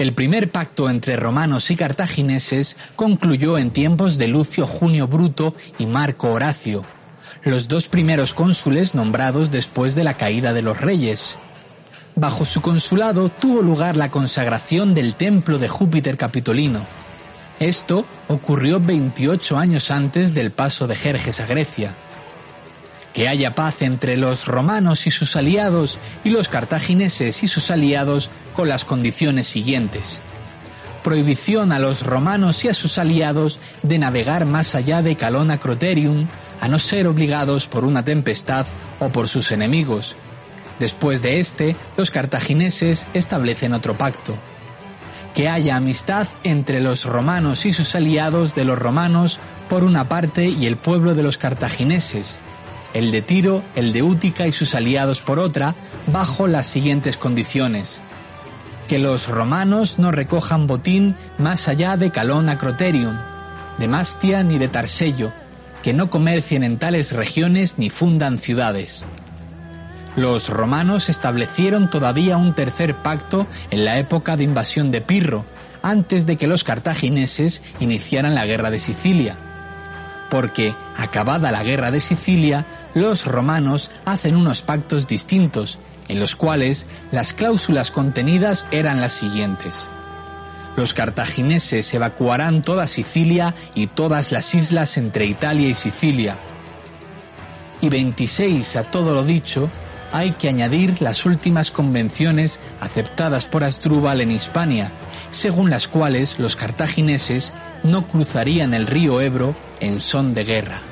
El primer pacto entre romanos y cartagineses concluyó en tiempos de Lucio Junio Bruto y Marco Horacio, los dos primeros cónsules nombrados después de la caída de los reyes. Bajo su consulado tuvo lugar la consagración del templo de Júpiter Capitolino. Esto ocurrió 28 años antes del paso de Jerjes a Grecia. Que haya paz entre los romanos y sus aliados y los cartagineses y sus aliados con las condiciones siguientes. Prohibición a los romanos y a sus aliados de navegar más allá de Calona Croterium, a no ser obligados por una tempestad o por sus enemigos. Después de este, los cartagineses establecen otro pacto. Que haya amistad entre los romanos y sus aliados de los romanos por una parte y el pueblo de los cartagineses, el de Tiro, el de Útica y sus aliados por otra, bajo las siguientes condiciones. Que los romanos no recojan botín más allá de Calón Acroterium, de Mastia ni de Tarsello, que no comercien en tales regiones ni fundan ciudades. Los romanos establecieron todavía un tercer pacto en la época de invasión de Pirro, antes de que los cartagineses iniciaran la guerra de Sicilia. Porque, acabada la guerra de Sicilia, los romanos hacen unos pactos distintos, en los cuales las cláusulas contenidas eran las siguientes. Los cartagineses evacuarán toda Sicilia y todas las islas entre Italia y Sicilia. Y 26 a todo lo dicho, hay que añadir las últimas convenciones aceptadas por Asdrúbal en Hispania, según las cuales los cartagineses no cruzarían el río Ebro en son de guerra.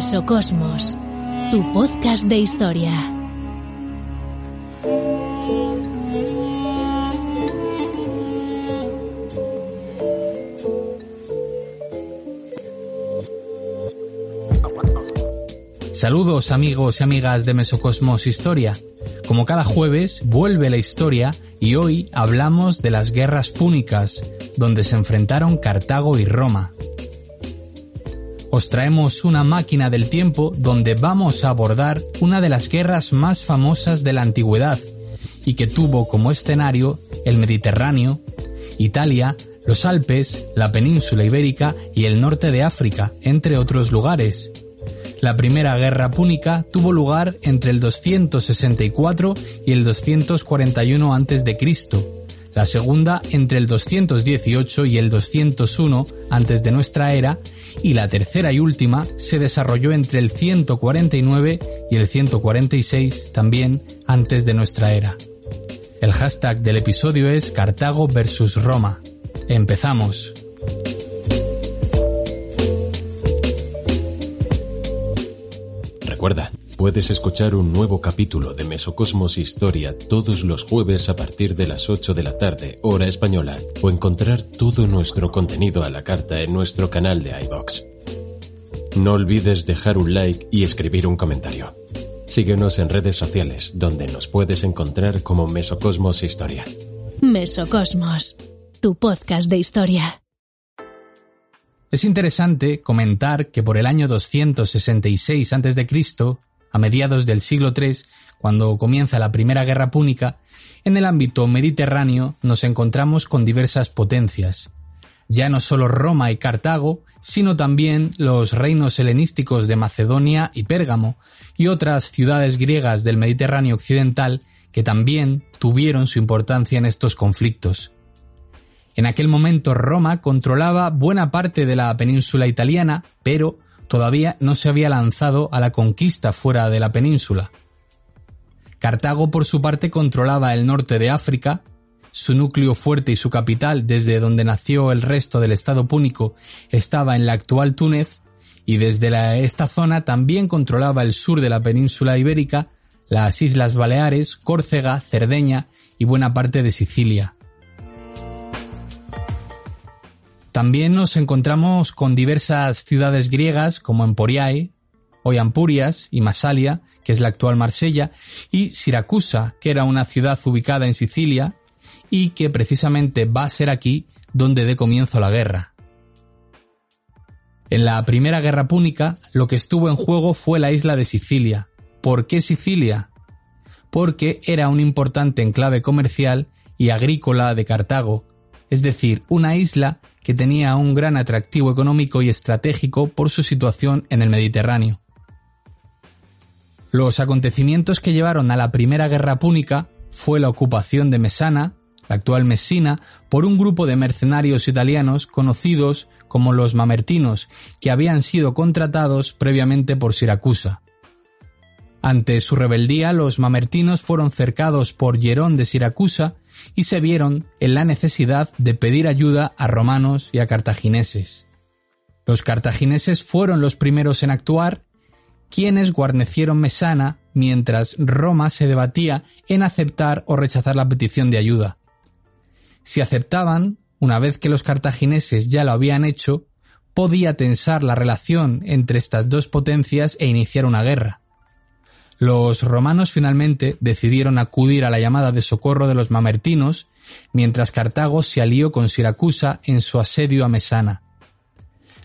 Mesocosmos, tu podcast de historia. Saludos amigos y amigas de Mesocosmos Historia. Como cada jueves, vuelve la historia y hoy hablamos de las guerras púnicas, donde se enfrentaron Cartago y Roma. Os traemos una máquina del tiempo donde vamos a abordar una de las guerras más famosas de la antigüedad y que tuvo como escenario el Mediterráneo, Italia, los Alpes, la península ibérica y el norte de África, entre otros lugares. La primera guerra púnica tuvo lugar entre el 264 y el 241 a.C., la segunda entre el 218 y el 201 antes de nuestra era y la tercera y última se desarrolló entre el 149 y el 146 también antes de nuestra era. El hashtag del episodio es Cartago versus Roma. Empezamos. Recuerda, puedes escuchar un nuevo capítulo de Mesocosmos Historia todos los jueves a partir de las 8 de la tarde, hora española, o encontrar todo nuestro contenido a la carta en nuestro canal de iBox. No olvides dejar un like y escribir un comentario. Síguenos en redes sociales, donde nos puedes encontrar como Mesocosmos Historia. Mesocosmos, tu podcast de historia. Es interesante comentar que por el año 266 a.C., a mediados del siglo III, cuando comienza la Primera Guerra Púnica, en el ámbito mediterráneo nos encontramos con diversas potencias. Ya no solo Roma y Cartago, sino también los reinos helenísticos de Macedonia y Pérgamo, y otras ciudades griegas del Mediterráneo occidental que también tuvieron su importancia en estos conflictos. En aquel momento Roma controlaba buena parte de la península italiana, pero todavía no se había lanzado a la conquista fuera de la península. Cartago por su parte controlaba el norte de África, su núcleo fuerte y su capital, desde donde nació el resto del Estado púnico, estaba en la actual Túnez, y desde esta zona también controlaba el sur de la península ibérica, las Islas Baleares, Córcega, Cerdeña y buena parte de Sicilia. También nos encontramos con diversas ciudades griegas como Emporiae, hoy Ampurias y Masalia, que es la actual Marsella, y Siracusa, que era una ciudad ubicada en Sicilia y que precisamente va a ser aquí donde dé comienzo la guerra. En la primera guerra púnica, lo que estuvo en juego fue la isla de Sicilia. ¿Por qué Sicilia? Porque era un importante enclave comercial y agrícola de Cartago, es decir, una isla que tenía un gran atractivo económico y estratégico por su situación en el Mediterráneo. Los acontecimientos que llevaron a la Primera Guerra Púnica fue la ocupación de Mesana, la actual Messina, por un grupo de mercenarios italianos conocidos como los mamertinos, que habían sido contratados previamente por Siracusa. Ante su rebeldía, los mamertinos fueron cercados por Hierón de Siracusa y se vieron en la necesidad de pedir ayuda a romanos y a cartagineses. Los cartagineses fueron los primeros en actuar quienes guarnecieron Mesana mientras Roma se debatía en aceptar o rechazar la petición de ayuda. Si aceptaban, una vez que los cartagineses ya lo habían hecho, podía tensar la relación entre estas dos potencias e iniciar una guerra. Los romanos finalmente decidieron acudir a la llamada de socorro de los mamertinos, mientras Cartago se alió con Siracusa en su asedio a Mesana.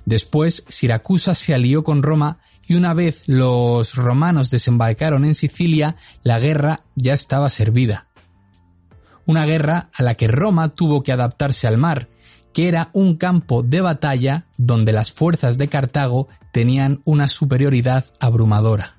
Después, Siracusa se alió con Roma y una vez los romanos desembarcaron en Sicilia, la guerra ya estaba servida. Una guerra a la que Roma tuvo que adaptarse al mar, que era un campo de batalla donde las fuerzas de Cartago tenían una superioridad abrumadora.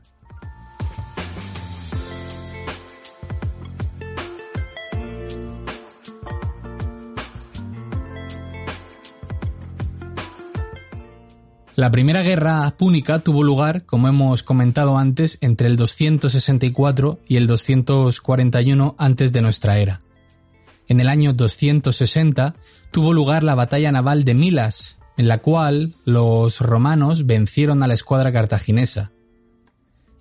La primera guerra púnica tuvo lugar, como hemos comentado antes, entre el 264 y el 241 antes de nuestra era. En el año 260 tuvo lugar la batalla naval de Milas, en la cual los romanos vencieron a la escuadra cartaginesa.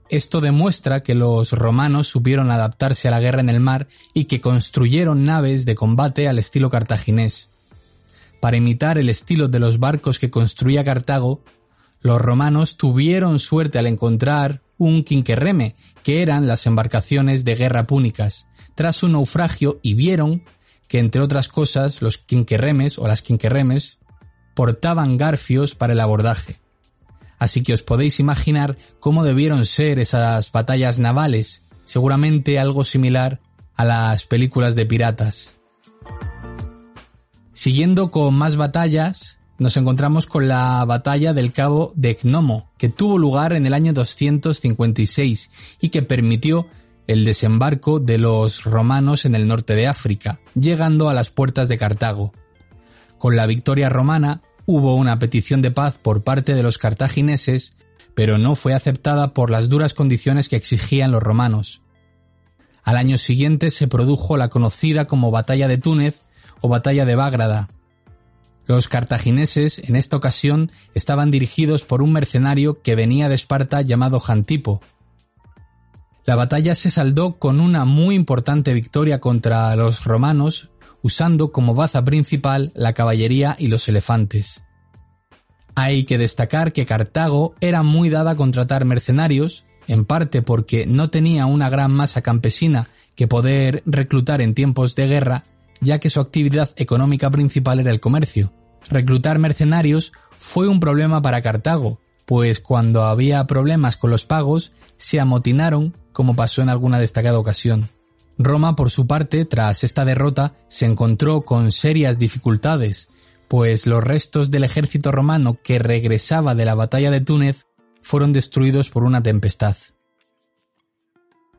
Esto demuestra que los romanos supieron adaptarse a la guerra en el mar y que construyeron naves de combate al estilo cartaginés. Para imitar el estilo de los barcos que construía Cartago, los romanos tuvieron suerte al encontrar un quinquerreme, que eran las embarcaciones de guerra púnicas, tras un naufragio y vieron que, entre otras cosas, los quinquerremes o las quinquerremes portaban garfios para el abordaje. Así que os podéis imaginar cómo debieron ser esas batallas navales, seguramente algo similar a las películas de piratas. Siguiendo con más batallas, nos encontramos con la batalla del cabo de Gnomo, que tuvo lugar en el año 256 y que permitió el desembarco de los romanos en el norte de África, llegando a las puertas de Cartago. Con la victoria romana hubo una petición de paz por parte de los cartagineses, pero no fue aceptada por las duras condiciones que exigían los romanos. Al año siguiente se produjo la conocida como Batalla de Túnez, o batalla de Bágrada. Los cartagineses en esta ocasión estaban dirigidos por un mercenario que venía de Esparta llamado Jantipo. La batalla se saldó con una muy importante victoria contra los romanos, usando como baza principal la caballería y los elefantes. Hay que destacar que Cartago era muy dada a contratar mercenarios, en parte porque no tenía una gran masa campesina que poder reclutar en tiempos de guerra ya que su actividad económica principal era el comercio. Reclutar mercenarios fue un problema para Cartago, pues cuando había problemas con los pagos, se amotinaron, como pasó en alguna destacada ocasión. Roma, por su parte, tras esta derrota, se encontró con serias dificultades, pues los restos del ejército romano que regresaba de la batalla de Túnez fueron destruidos por una tempestad.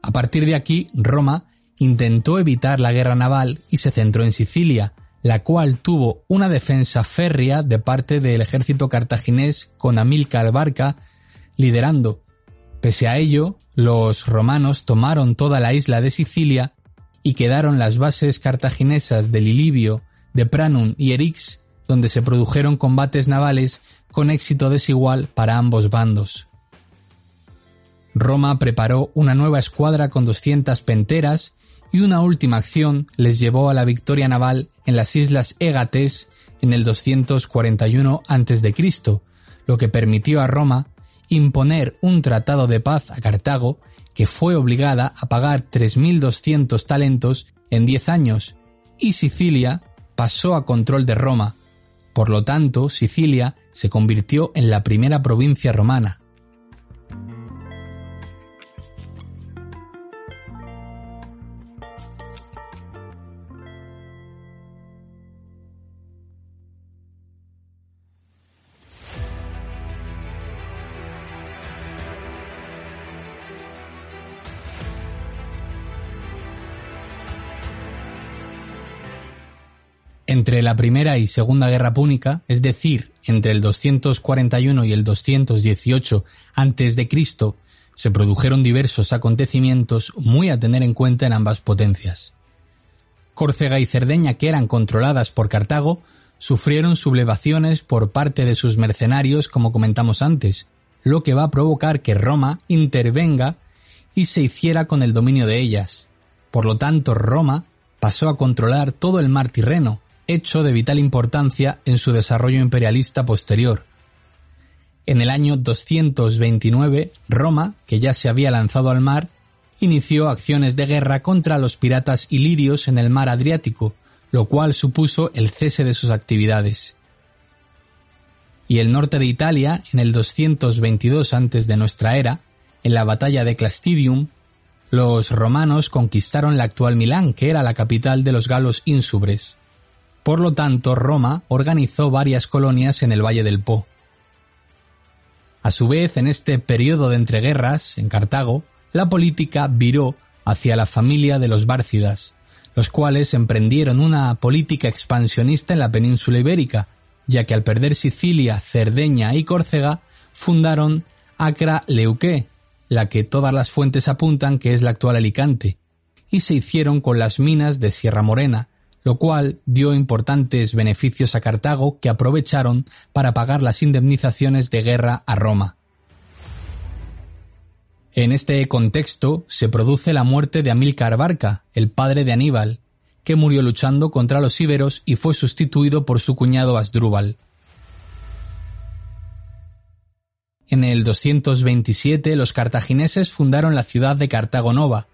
A partir de aquí, Roma intentó evitar la guerra naval y se centró en Sicilia, la cual tuvo una defensa férrea de parte del ejército cartaginés con Amílcar Barca liderando. Pese a ello, los romanos tomaron toda la isla de Sicilia y quedaron las bases cartaginesas de Lilibio, de Pranum y Erix, donde se produjeron combates navales con éxito desigual para ambos bandos. Roma preparó una nueva escuadra con 200 penteras y una última acción les llevó a la victoria naval en las islas Égates en el 241 a.C., lo que permitió a Roma imponer un tratado de paz a Cartago que fue obligada a pagar 3.200 talentos en 10 años, y Sicilia pasó a control de Roma. Por lo tanto, Sicilia se convirtió en la primera provincia romana. Entre la Primera y Segunda Guerra Púnica, es decir, entre el 241 y el 218 a.C., se produjeron diversos acontecimientos muy a tener en cuenta en ambas potencias. Córcega y Cerdeña, que eran controladas por Cartago, sufrieron sublevaciones por parte de sus mercenarios, como comentamos antes, lo que va a provocar que Roma intervenga y se hiciera con el dominio de ellas. Por lo tanto, Roma pasó a controlar todo el mar Tirreno, hecho de vital importancia en su desarrollo imperialista posterior. En el año 229, Roma, que ya se había lanzado al mar, inició acciones de guerra contra los piratas ilirios en el mar Adriático, lo cual supuso el cese de sus actividades. Y el norte de Italia, en el 222 antes de nuestra era, en la batalla de Clastidium, los romanos conquistaron la actual Milán, que era la capital de los galos ínsubres. Por lo tanto, Roma organizó varias colonias en el Valle del Po. A su vez, en este periodo de entreguerras, en Cartago, la política viró hacia la familia de los Bárcidas, los cuales emprendieron una política expansionista en la península ibérica, ya que al perder Sicilia, Cerdeña y Córcega, fundaron Acra Leuqué, la que todas las fuentes apuntan que es la actual Alicante, y se hicieron con las minas de Sierra Morena, lo cual dio importantes beneficios a Cartago que aprovecharon para pagar las indemnizaciones de guerra a Roma. En este contexto se produce la muerte de Amílcar Barca, el padre de Aníbal, que murió luchando contra los íberos y fue sustituido por su cuñado Asdrúbal. En el 227 los cartagineses fundaron la ciudad de Cartago Nova,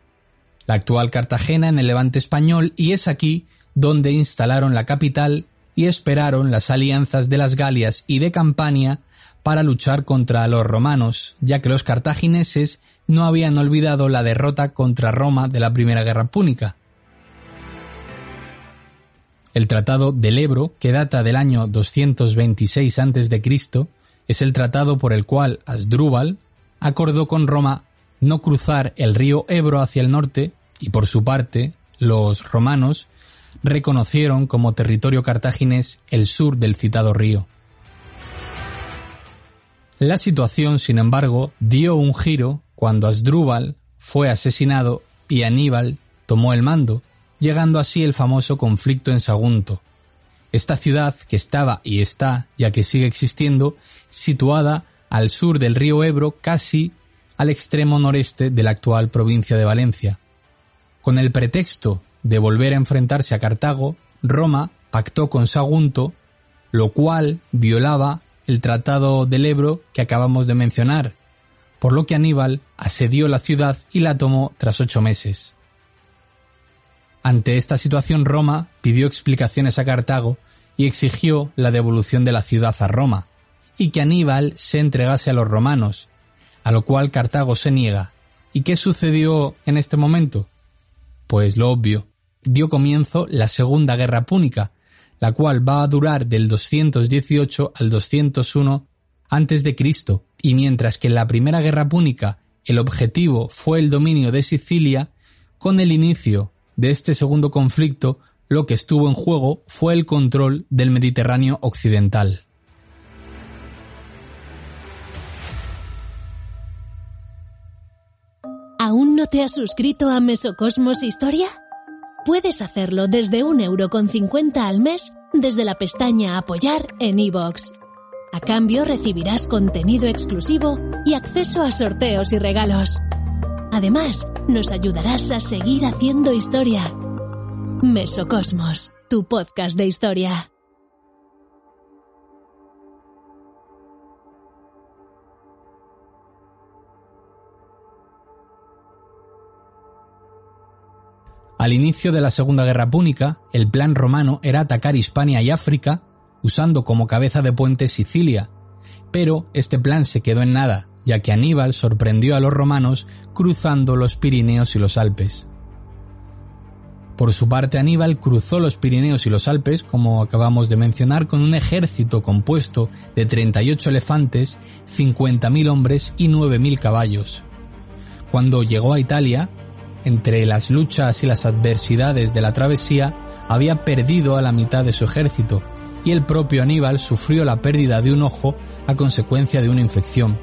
la actual Cartagena en el levante español, y es aquí donde instalaron la capital y esperaron las alianzas de las Galias y de Campania para luchar contra los romanos, ya que los cartagineses no habían olvidado la derrota contra Roma de la Primera Guerra Púnica. El Tratado del Ebro, que data del año 226 a.C., es el tratado por el cual Asdrúbal acordó con Roma no cruzar el río Ebro hacia el norte y por su parte los romanos reconocieron como territorio cartaginés el sur del citado río. La situación, sin embargo, dio un giro cuando Asdrúbal fue asesinado y Aníbal tomó el mando, llegando así el famoso conflicto en Sagunto. Esta ciudad, que estaba y está, ya que sigue existiendo, situada al sur del río Ebro, casi al extremo noreste de la actual provincia de Valencia. Con el pretexto de volver a enfrentarse a Cartago, Roma pactó con Sagunto, lo cual violaba el Tratado del Ebro que acabamos de mencionar, por lo que Aníbal asedió la ciudad y la tomó tras ocho meses. Ante esta situación Roma pidió explicaciones a Cartago y exigió la devolución de la ciudad a Roma, y que Aníbal se entregase a los romanos, a lo cual Cartago se niega. ¿Y qué sucedió en este momento? Pues lo obvio, dio comienzo la Segunda Guerra Púnica, la cual va a durar del 218 al 201 antes de Cristo, y mientras que en la Primera Guerra Púnica el objetivo fue el dominio de Sicilia, con el inicio de este segundo conflicto, lo que estuvo en juego fue el control del Mediterráneo occidental. ¿Aún no te has suscrito a Mesocosmos Historia? Puedes hacerlo desde un euro con cincuenta al mes desde la pestaña Apoyar en iVoox. A cambio recibirás contenido exclusivo y acceso a sorteos y regalos. Además, nos ayudarás a seguir haciendo historia. Mesocosmos, tu podcast de historia. Al inicio de la Segunda Guerra Púnica, el plan romano era atacar Hispania y África, usando como cabeza de puente Sicilia, pero este plan se quedó en nada, ya que Aníbal sorprendió a los romanos cruzando los Pirineos y los Alpes. Por su parte, Aníbal cruzó los Pirineos y los Alpes, como acabamos de mencionar, con un ejército compuesto de 38 elefantes, 50.000 hombres y 9.000 caballos. Cuando llegó a Italia, entre las luchas y las adversidades de la travesía, había perdido a la mitad de su ejército, y el propio Aníbal sufrió la pérdida de un ojo a consecuencia de una infección.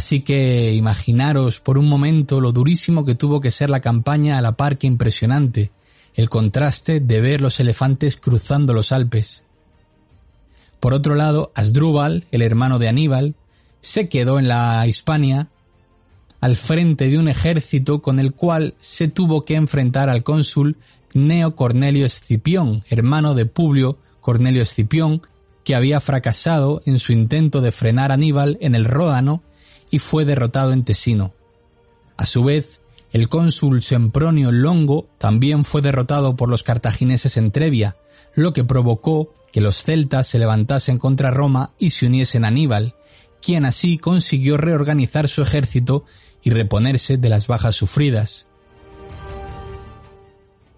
Así que imaginaros por un momento lo durísimo que tuvo que ser la campaña a la par que impresionante, el contraste de ver los elefantes cruzando los Alpes. Por otro lado, Asdrúbal, el hermano de Aníbal, se quedó en la Hispania al frente de un ejército con el cual se tuvo que enfrentar al cónsul Neo Cornelio Escipión, hermano de Publio Cornelio Escipión, que había fracasado en su intento de frenar a Aníbal en el Ródano y fue derrotado en Tesino. A su vez, el cónsul Sempronio Longo también fue derrotado por los cartagineses en Trevia, lo que provocó que los celtas se levantasen contra Roma y se uniesen a Aníbal, quien así consiguió reorganizar su ejército y reponerse de las bajas sufridas.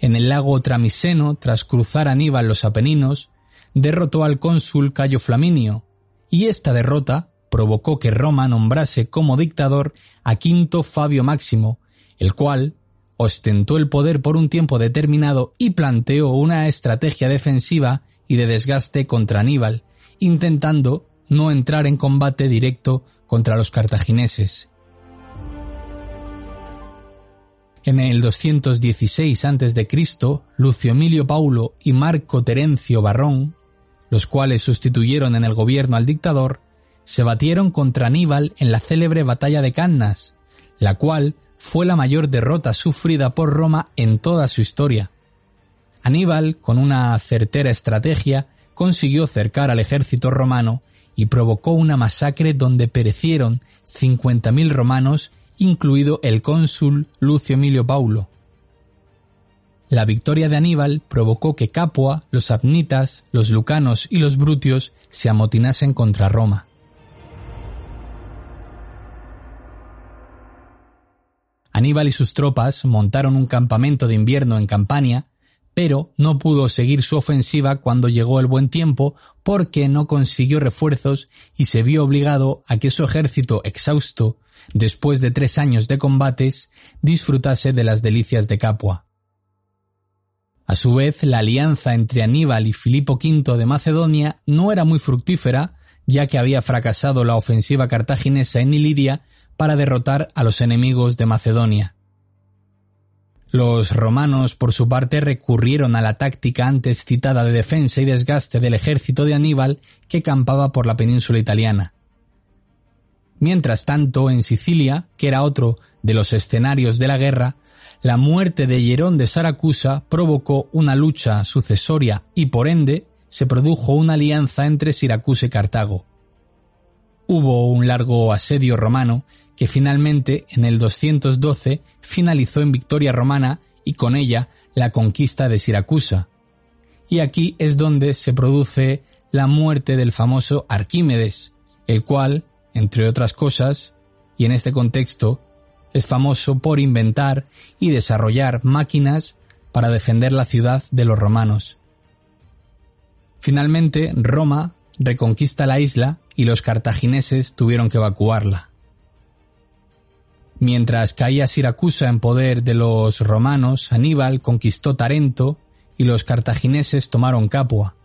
En el lago Tramiseno, tras cruzar Aníbal los Apeninos, derrotó al cónsul Cayo Flaminio, y esta derrota provocó que Roma nombrase como dictador a Quinto Fabio Máximo, el cual ostentó el poder por un tiempo determinado y planteó una estrategia defensiva y de desgaste contra Aníbal, intentando no entrar en combate directo contra los cartagineses. En el 216 a.C., Lucio Emilio Paulo y Marco Terencio Barrón, los cuales sustituyeron en el gobierno al dictador, se batieron contra Aníbal en la célebre batalla de Cannas, la cual fue la mayor derrota sufrida por Roma en toda su historia. Aníbal, con una certera estrategia, consiguió cercar al ejército romano y provocó una masacre donde perecieron 50.000 romanos, incluido el cónsul Lucio Emilio Paulo. La victoria de Aníbal provocó que Capua, los abnitas, los lucanos y los brutios se amotinasen contra Roma. Aníbal y sus tropas montaron un campamento de invierno en Campania, pero no pudo seguir su ofensiva cuando llegó el buen tiempo porque no consiguió refuerzos y se vio obligado a que su ejército exhausto, después de tres años de combates, disfrutase de las delicias de Capua. A su vez, la alianza entre Aníbal y Filipo V de Macedonia no era muy fructífera, ya que había fracasado la ofensiva cartaginesa en Iliria para derrotar a los enemigos de Macedonia. Los romanos, por su parte, recurrieron a la táctica antes citada de defensa y desgaste del ejército de Aníbal que campaba por la península italiana. Mientras tanto, en Sicilia, que era otro de los escenarios de la guerra, la muerte de Hierón de Saracusa provocó una lucha sucesoria y por ende se produjo una alianza entre Siracusa y Cartago. Hubo un largo asedio romano que finalmente en el 212 finalizó en victoria romana y con ella la conquista de Siracusa. Y aquí es donde se produce la muerte del famoso Arquímedes, el cual, entre otras cosas, y en este contexto, es famoso por inventar y desarrollar máquinas para defender la ciudad de los romanos. Finalmente, Roma reconquista la isla y los cartagineses tuvieron que evacuarla. Mientras caía Siracusa en poder de los romanos, Aníbal conquistó Tarento y los cartagineses tomaron Capua.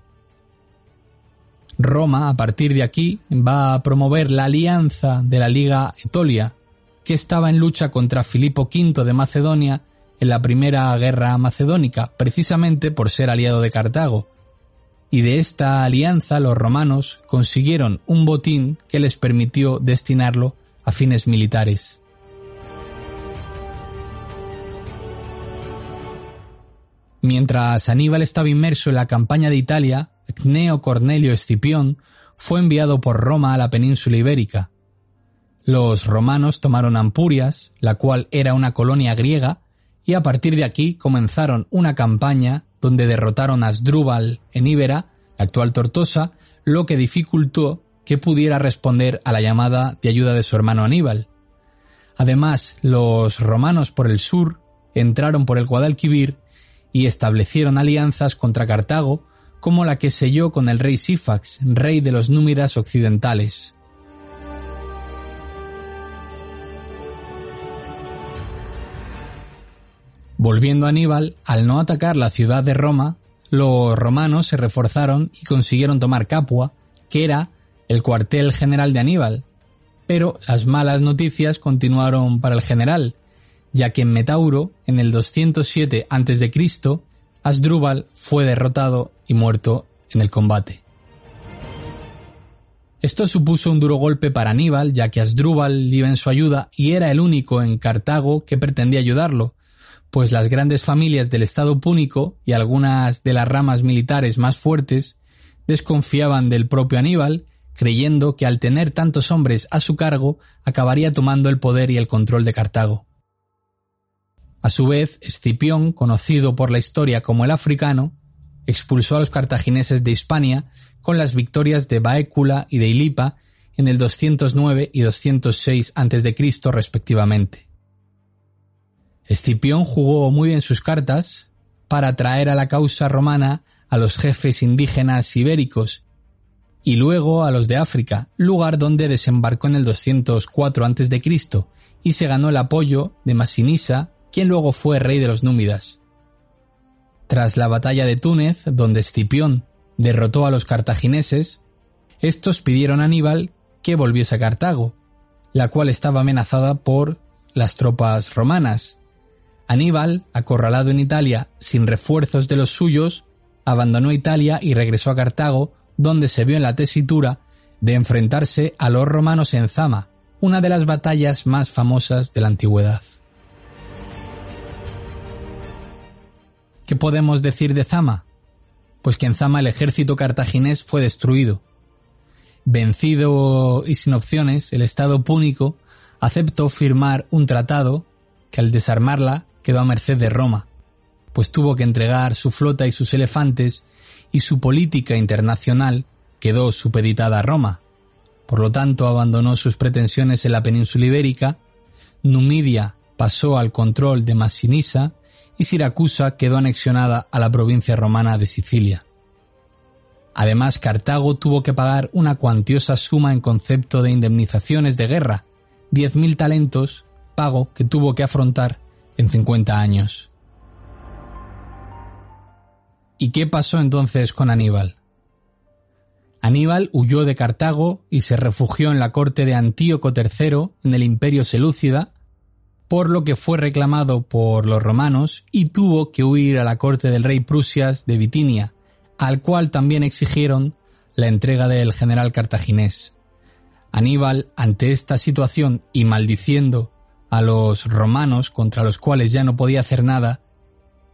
Roma, a partir de aquí, va a promover la alianza de la Liga Etolia, que estaba en lucha contra Filipo V de Macedonia en la primera guerra macedónica, precisamente por ser aliado de Cartago. Y de esta alianza los romanos consiguieron un botín que les permitió destinarlo a fines militares. Mientras Aníbal estaba inmerso en la campaña de Italia, Cneo Cornelio Escipión fue enviado por Roma a la península ibérica. Los romanos tomaron Ampurias, la cual era una colonia griega, y a partir de aquí comenzaron una campaña donde derrotaron a Asdrúbal en Íbera, la actual Tortosa, lo que dificultó que pudiera responder a la llamada de ayuda de su hermano Aníbal. Además, los romanos por el sur entraron por el Guadalquivir y establecieron alianzas contra Cartago, como la que selló con el rey Sifax, rey de los númidas occidentales. Volviendo a Aníbal, al no atacar la ciudad de Roma, los romanos se reforzaron y consiguieron tomar Capua, que era el cuartel general de Aníbal. Pero las malas noticias continuaron para el general, ya que en Metauro, en el 207 a.C., Asdrúbal fue derrotado y muerto en el combate. Esto supuso un duro golpe para Aníbal, ya que Asdrúbal iba en su ayuda y era el único en Cartago que pretendía ayudarlo, pues las grandes familias del Estado púnico y algunas de las ramas militares más fuertes desconfiaban del propio Aníbal, creyendo que al tener tantos hombres a su cargo acabaría tomando el poder y el control de Cartago. A su vez, Escipión, conocido por la historia como el africano, expulsó a los cartagineses de Hispania con las victorias de Baécula y de Ilipa en el 209 y 206 a.C. respectivamente. Escipión jugó muy bien sus cartas para atraer a la causa romana a los jefes indígenas ibéricos y luego a los de África, lugar donde desembarcó en el 204 a.C. y se ganó el apoyo de Masinisa quien luego fue rey de los Númidas. Tras la batalla de Túnez, donde Escipión derrotó a los cartagineses, estos pidieron a Aníbal que volviese a Cartago, la cual estaba amenazada por las tropas romanas. Aníbal, acorralado en Italia sin refuerzos de los suyos, abandonó Italia y regresó a Cartago, donde se vio en la tesitura de enfrentarse a los romanos en Zama, una de las batallas más famosas de la antigüedad. ¿Qué podemos decir de Zama? Pues que en Zama el ejército cartaginés fue destruido. Vencido y sin opciones, el Estado púnico aceptó firmar un tratado que al desarmarla quedó a merced de Roma, pues tuvo que entregar su flota y sus elefantes y su política internacional quedó supeditada a Roma. Por lo tanto, abandonó sus pretensiones en la península ibérica, Numidia pasó al control de Massinisa y Siracusa quedó anexionada a la provincia romana de Sicilia. Además, Cartago tuvo que pagar una cuantiosa suma en concepto de indemnizaciones de guerra, 10.000 talentos, pago que tuvo que afrontar en 50 años. ¿Y qué pasó entonces con Aníbal? Aníbal huyó de Cartago y se refugió en la corte de Antíoco III en el imperio selúcida por lo que fue reclamado por los romanos y tuvo que huir a la corte del rey Prusias de Bitinia, al cual también exigieron la entrega del general cartaginés. Aníbal, ante esta situación y maldiciendo a los romanos contra los cuales ya no podía hacer nada,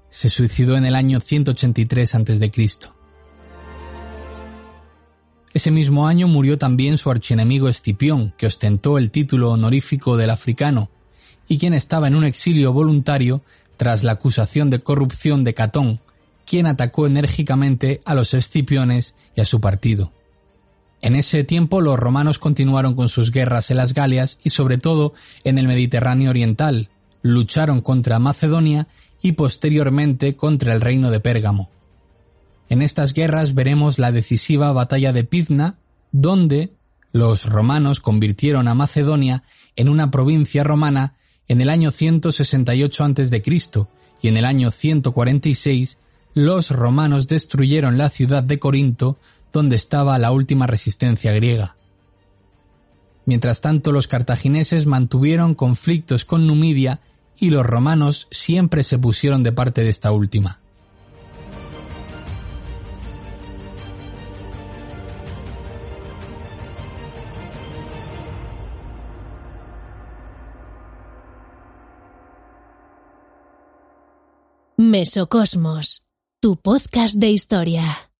se suicidó en el año 183 a.C. Ese mismo año murió también su archienemigo Escipión, que ostentó el título honorífico del africano, y quien estaba en un exilio voluntario tras la acusación de corrupción de Catón, quien atacó enérgicamente a los escipiones y a su partido. En ese tiempo los romanos continuaron con sus guerras en las Galias y sobre todo en el Mediterráneo oriental, lucharon contra Macedonia y posteriormente contra el reino de Pérgamo. En estas guerras veremos la decisiva batalla de Pizna, donde los romanos convirtieron a Macedonia en una provincia romana en el año 168 a.C. y en el año 146 los romanos destruyeron la ciudad de Corinto donde estaba la última resistencia griega. Mientras tanto los cartagineses mantuvieron conflictos con Numidia y los romanos siempre se pusieron de parte de esta última. Mesocosmos, tu podcast de historia.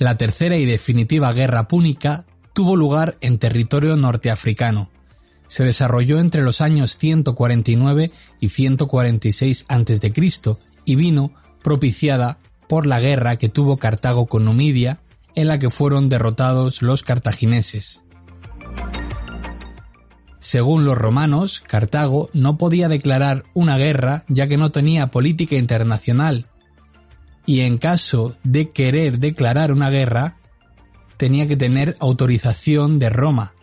La tercera y definitiva guerra púnica tuvo lugar en territorio norteafricano. Se desarrolló entre los años 149 y 146 a.C. y vino propiciada por la guerra que tuvo Cartago con Numidia, en la que fueron derrotados los cartagineses. Según los romanos, Cartago no podía declarar una guerra ya que no tenía política internacional y en caso de querer declarar una guerra, tenía que tener autorización de Roma.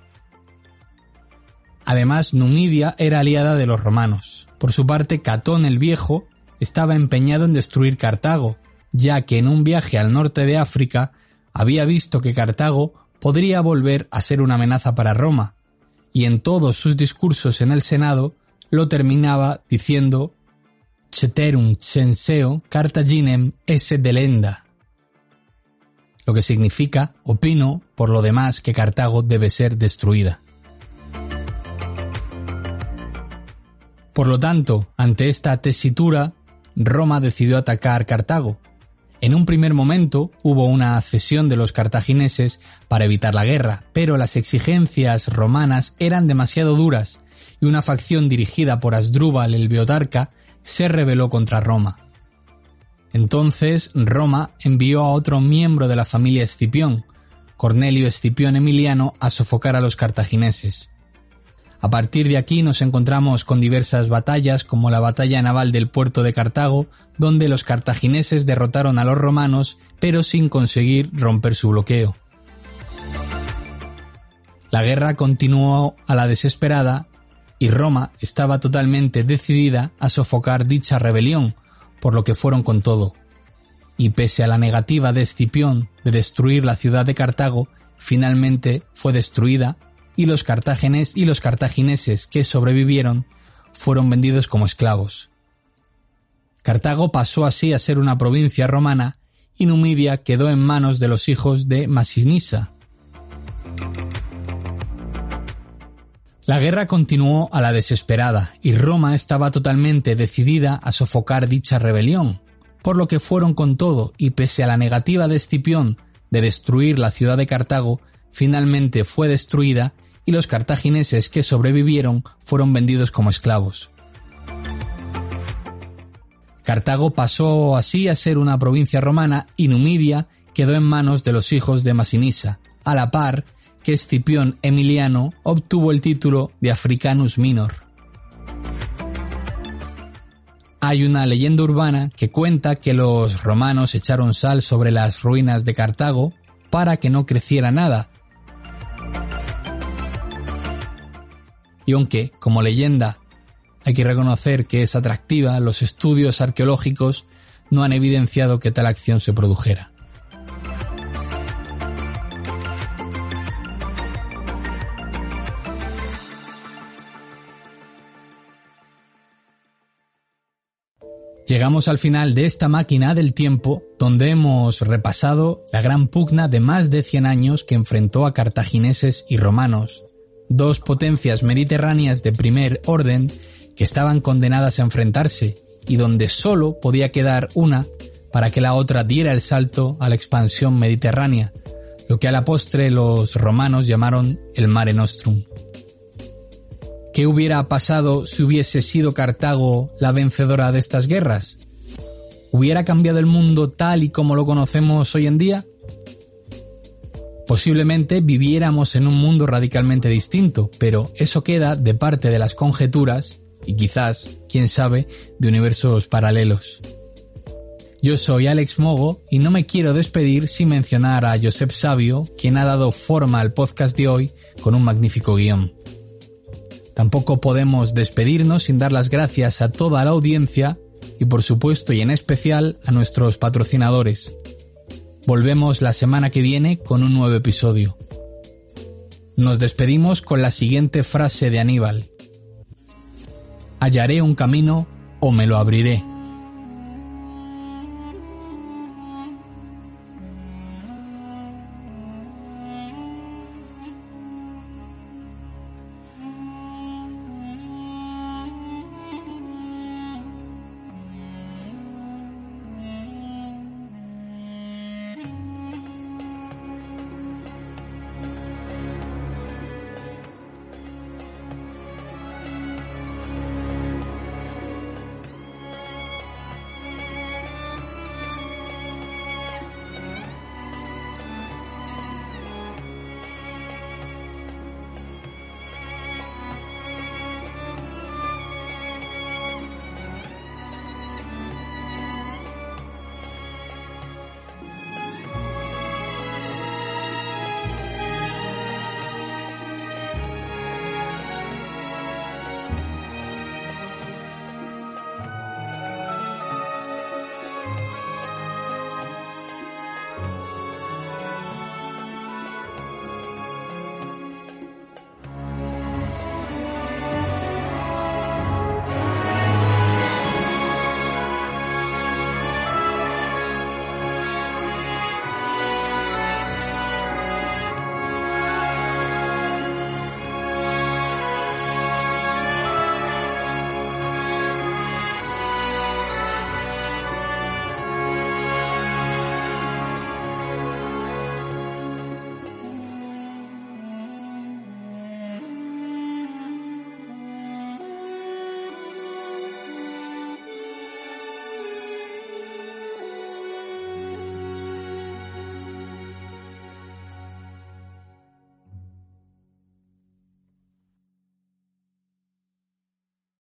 Además, Numidia era aliada de los romanos. Por su parte, Catón el Viejo estaba empeñado en destruir Cartago, ya que en un viaje al norte de África había visto que Cartago podría volver a ser una amenaza para Roma, y en todos sus discursos en el Senado lo terminaba diciendo ceterum censeo Cartaginem esse delenda, lo que significa opino por lo demás que Cartago debe ser destruida. Por lo tanto, ante esta tesitura, Roma decidió atacar Cartago. En un primer momento hubo una cesión de los cartagineses para evitar la guerra, pero las exigencias romanas eran demasiado duras y una facción dirigida por Asdrúbal el Beotarca se rebeló contra Roma. Entonces Roma envió a otro miembro de la familia Escipión, Cornelio Escipión Emiliano, a sofocar a los cartagineses. A partir de aquí nos encontramos con diversas batallas, como la batalla naval del puerto de Cartago, donde los cartagineses derrotaron a los romanos, pero sin conseguir romper su bloqueo. La guerra continuó a la desesperada y Roma estaba totalmente decidida a sofocar dicha rebelión, por lo que fueron con todo. Y pese a la negativa de Escipión de destruir la ciudad de Cartago, finalmente fue destruida y los cartágenes y los cartagineses que sobrevivieron fueron vendidos como esclavos. Cartago pasó así a ser una provincia romana y Numidia quedó en manos de los hijos de Masinisa, La guerra continuó a la desesperada y Roma estaba totalmente decidida a sofocar dicha rebelión, por lo que fueron con todo y pese a la negativa de Escipión de destruir la ciudad de Cartago, finalmente fue destruida y los cartagineses que sobrevivieron fueron vendidos como esclavos. Cartago pasó así a ser una provincia romana y Numidia quedó en manos de los hijos de Masinisa, a la par que Escipión Emiliano obtuvo el título de Africanus Minor. Hay una leyenda urbana que cuenta que los romanos echaron sal sobre las ruinas de Cartago para que no creciera nada. Y aunque, como leyenda, hay que reconocer que es atractiva, los estudios arqueológicos no han evidenciado que tal acción se produjera. Llegamos al final de esta máquina del tiempo donde hemos repasado la gran pugna de más de 100 años que enfrentó a cartagineses y romanos, dos potencias mediterráneas de primer orden que estaban condenadas a enfrentarse y donde solo podía quedar una para que la otra diera el salto a la expansión mediterránea, lo que a la postre los romanos llamaron el Mare Nostrum. ¿Qué hubiera pasado si hubiese sido Cartago la vencedora de estas guerras? ¿Hubiera cambiado el mundo tal y como lo conocemos hoy en día? Posiblemente viviéramos en un mundo radicalmente distinto, pero eso queda de parte de las conjeturas y quizás, quién sabe, de universos paralelos. Yo soy Alex Mogo y no me quiero despedir sin mencionar a Josep Sabio, quien ha dado forma al podcast de hoy con un magnífico guion. Tampoco podemos despedirnos sin dar las gracias a toda la audiencia y por supuesto y en especial a nuestros patrocinadores. Volvemos la semana que viene con un nuevo episodio. Nos despedimos con la siguiente frase de Aníbal. Hallaré un camino o me lo abriré.